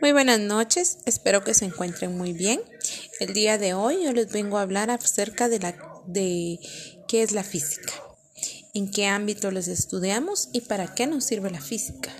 Muy buenas noches, espero que se encuentren muy bien. El día de hoy yo les vengo a hablar acerca de, la, de qué es la física, en qué ámbito les estudiamos y para qué nos sirve la física.